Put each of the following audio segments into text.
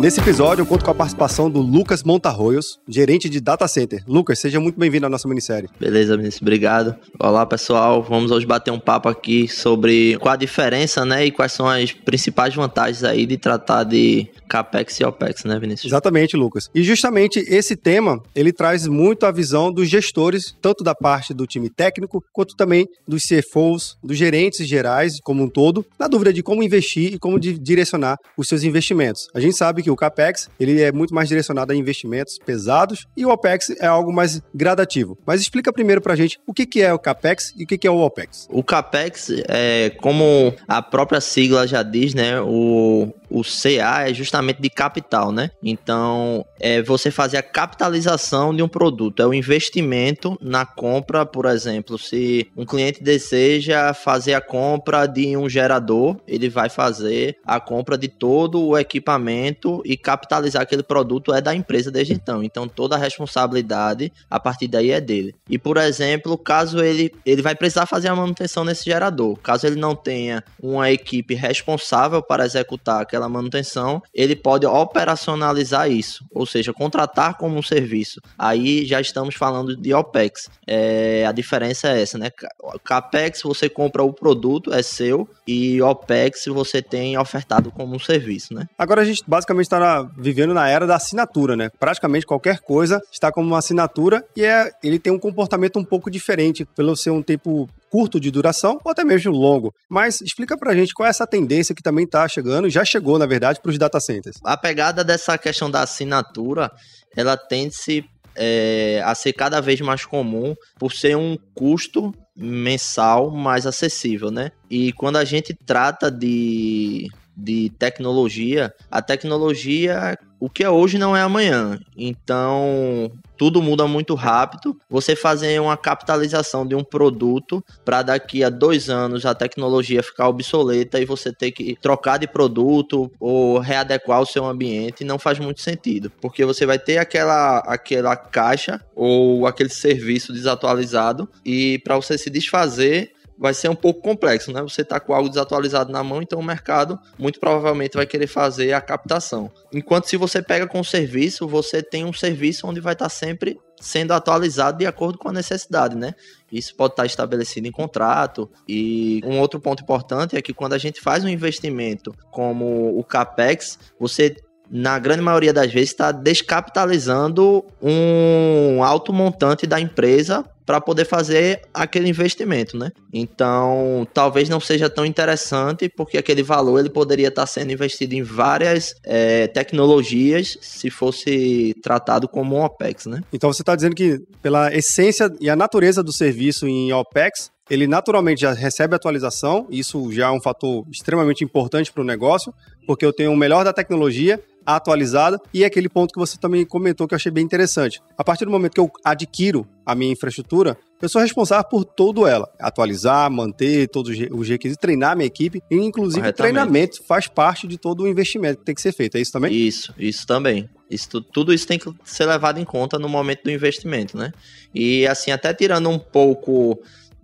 Nesse episódio, eu conto com a participação do Lucas Montarroios, gerente de Data Center. Lucas, seja muito bem-vindo à nossa minissérie. Beleza, Vinícius, obrigado. Olá, pessoal. Vamos hoje bater um papo aqui sobre qual a diferença, né, e quais são as principais vantagens aí de tratar de CAPEX e OPEX, né, Vinícius? Exatamente, Lucas. E justamente esse tema, ele traz muito a visão dos gestores, tanto da parte do time técnico, quanto também dos CFOs, dos gerentes gerais como um todo, na dúvida de como investir e como direcionar os seus investimentos. A gente sabe que que o CAPEX ele é muito mais direcionado a investimentos pesados e o OPEX é algo mais gradativo. Mas explica primeiro para a gente o que, que é o CAPEX e o que, que é o OPEX. O CAPEX, é, como a própria sigla já diz, né, o, o CA é justamente de capital, né? Então, é você fazer a capitalização de um produto, é o investimento na compra, por exemplo, se um cliente deseja fazer a compra de um gerador, ele vai fazer a compra de todo o equipamento e capitalizar aquele produto é da empresa desde então. Então, toda a responsabilidade a partir daí é dele. E, por exemplo, caso ele ele vai precisar fazer a manutenção nesse gerador, caso ele não tenha uma equipe responsável para executar aquela aquela manutenção, ele pode operacionalizar isso, ou seja, contratar como um serviço. Aí já estamos falando de OPEX. É, a diferença é essa, né? CAPEX você compra o produto, é seu, e OPEX você tem ofertado como um serviço, né? Agora a gente basicamente está vivendo na era da assinatura, né? Praticamente qualquer coisa está como uma assinatura e é, ele tem um comportamento um pouco diferente pelo ser um tempo curto de duração ou até mesmo longo. Mas explica pra gente qual é essa tendência que também está chegando, já chegou, na verdade, para os data centers. A pegada dessa questão da assinatura, ela tende-se é, a ser cada vez mais comum por ser um custo mensal mais acessível, né? E quando a gente trata de de tecnologia, a tecnologia, o que é hoje não é amanhã. Então, tudo muda muito rápido. Você fazer uma capitalização de um produto para daqui a dois anos a tecnologia ficar obsoleta e você ter que trocar de produto ou readequar o seu ambiente não faz muito sentido, porque você vai ter aquela, aquela caixa ou aquele serviço desatualizado e para você se desfazer vai ser um pouco complexo, né? Você está com algo desatualizado na mão, então o mercado muito provavelmente vai querer fazer a captação. Enquanto se você pega com o serviço, você tem um serviço onde vai estar tá sempre sendo atualizado de acordo com a necessidade, né? Isso pode estar tá estabelecido em contrato. E um outro ponto importante é que quando a gente faz um investimento como o CAPEX, você na grande maioria das vezes, está descapitalizando um alto montante da empresa para poder fazer aquele investimento, né? Então, talvez não seja tão interessante, porque aquele valor ele poderia estar tá sendo investido em várias é, tecnologias se fosse tratado como um OPEX, né? Então, você está dizendo que pela essência e a natureza do serviço em OPEX, ele naturalmente já recebe atualização, isso já é um fator extremamente importante para o negócio, porque eu tenho o melhor da tecnologia atualizada e aquele ponto que você também comentou que eu achei bem interessante. A partir do momento que eu adquiro a minha infraestrutura, eu sou responsável por todo ela. Atualizar, manter todos os requisitos, treinar a minha equipe. E, inclusive, treinamento faz parte de todo o investimento que tem que ser feito. É isso também? Isso, isso também. Isso, tudo isso tem que ser levado em conta no momento do investimento, né? E assim, até tirando um pouco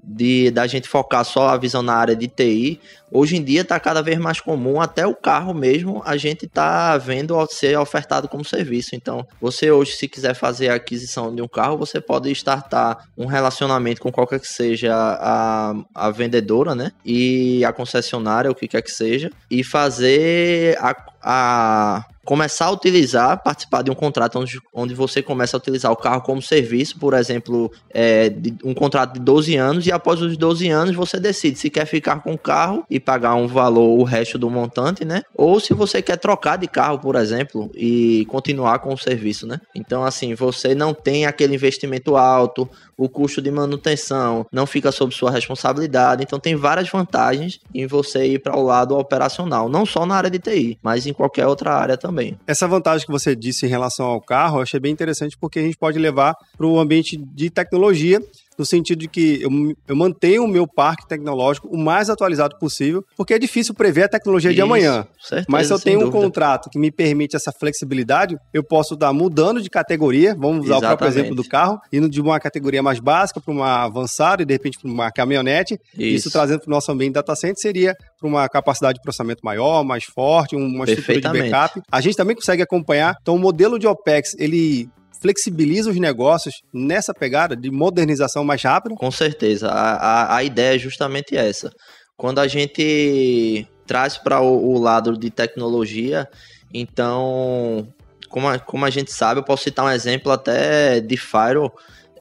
de da gente focar só a visão na área de TI, hoje em dia está cada vez mais comum, até o carro mesmo, a gente está vendo ser ofertado como serviço. Então, você hoje, se quiser fazer a aquisição de um carro, você pode startar um relacionamento com qualquer que seja a, a vendedora, né? E a concessionária, o que quer que seja, e fazer a, a começar a utilizar, participar de um contrato onde, onde você começa a utilizar o carro como serviço, por exemplo, é, um contrato de 12 anos, e após os 12 anos você decide se quer ficar com o carro e pagar um valor, o resto do montante, né? Ou se você quer trocar de carro, por exemplo, e continuar com o serviço, né? Então, assim, você não tem aquele investimento alto, o custo de manutenção não fica sob sua responsabilidade, então tem várias vantagens em você ir para o lado operacional, não só na área de TI, mas em qualquer outra área também. Essa vantagem que você disse em relação ao carro, eu achei bem interessante porque a gente pode levar para o ambiente de tecnologia no sentido de que eu, eu mantenho o meu parque tecnológico o mais atualizado possível, porque é difícil prever a tecnologia Isso, de amanhã. Certeza, Mas se eu tenho um dúvida. contrato que me permite essa flexibilidade, eu posso estar mudando de categoria, vamos usar Exatamente. o próprio exemplo do carro, indo de uma categoria mais básica para uma avançada e de repente para uma caminhonete. Isso, Isso trazendo para o nosso ambiente data center seria para uma capacidade de processamento maior, mais forte, uma estrutura de backup. A gente também consegue acompanhar. Então, o modelo de OPEX, ele flexibiliza os negócios nessa pegada de modernização mais rápida? Com certeza. A, a, a ideia é justamente essa. Quando a gente traz para o, o, lado de tecnologia, então, como a, como a gente sabe, eu posso citar um exemplo até de Firewall.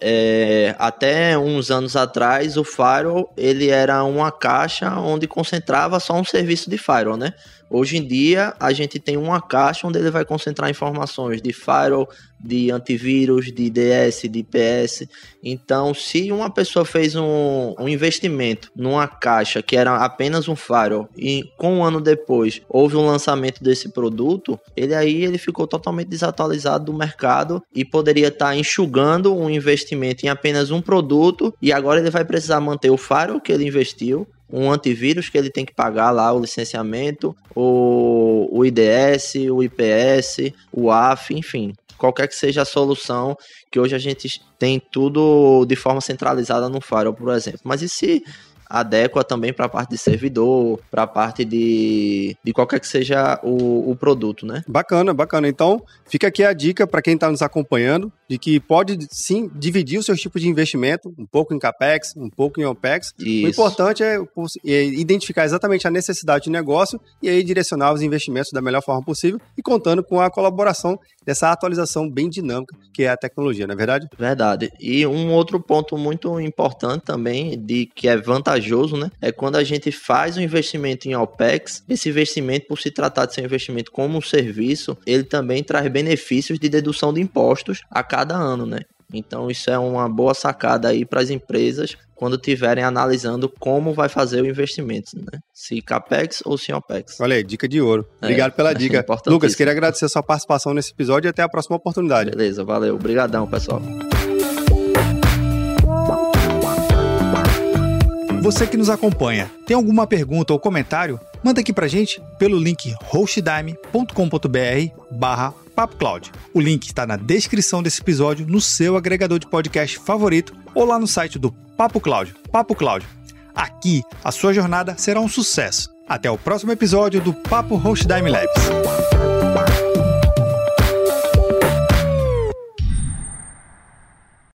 É, até uns anos atrás, o Firewall ele era uma caixa onde concentrava só um serviço de Firewall, né? Hoje em dia, a gente tem uma caixa onde ele vai concentrar informações de firewall, de antivírus, de IDS, de IPS. Então, se uma pessoa fez um, um, investimento numa caixa que era apenas um firewall e com um ano depois houve um lançamento desse produto, ele aí ele ficou totalmente desatualizado do mercado e poderia estar tá enxugando um investimento em apenas um produto e agora ele vai precisar manter o firewall que ele investiu um antivírus que ele tem que pagar lá o licenciamento, o, o IDS, o IPS, o AF, enfim. Qualquer que seja a solução, que hoje a gente tem tudo de forma centralizada no Firewall, por exemplo. Mas e se adequa também para a parte de servidor, para a parte de, de qualquer que seja o, o produto, né? Bacana, bacana. Então, fica aqui a dica para quem está nos acompanhando de que pode sim dividir os seus tipos de investimento, um pouco em capex, um pouco em opex. Isso. O importante é, é identificar exatamente a necessidade de negócio e aí direcionar os investimentos da melhor forma possível e contando com a colaboração dessa atualização bem dinâmica que é a tecnologia, não é verdade? Verdade. E um outro ponto muito importante também de que é vantajoso, né, é quando a gente faz um investimento em OPEX, esse investimento por se tratar de ser um investimento como um serviço, ele também traz benefícios de dedução de impostos a cada ano, né? Então isso é uma boa sacada aí para as empresas quando estiverem analisando como vai fazer o investimento, né? Se capex ou se opex. Olha aí, dica de ouro. É, Obrigado é, pela dica. Lucas, queria agradecer a sua participação nesse episódio e até a próxima oportunidade. Beleza, valeu. Obrigadão, pessoal. Você que nos acompanha, tem alguma pergunta ou comentário? Manda aqui pra gente pelo link hostdime.com.br barra Papo Cloud. O link está na descrição desse episódio, no seu agregador de podcast favorito ou lá no site do Papo Cloud. Papo Cloud. Aqui, a sua jornada será um sucesso. Até o próximo episódio do Papo Hostdime Labs.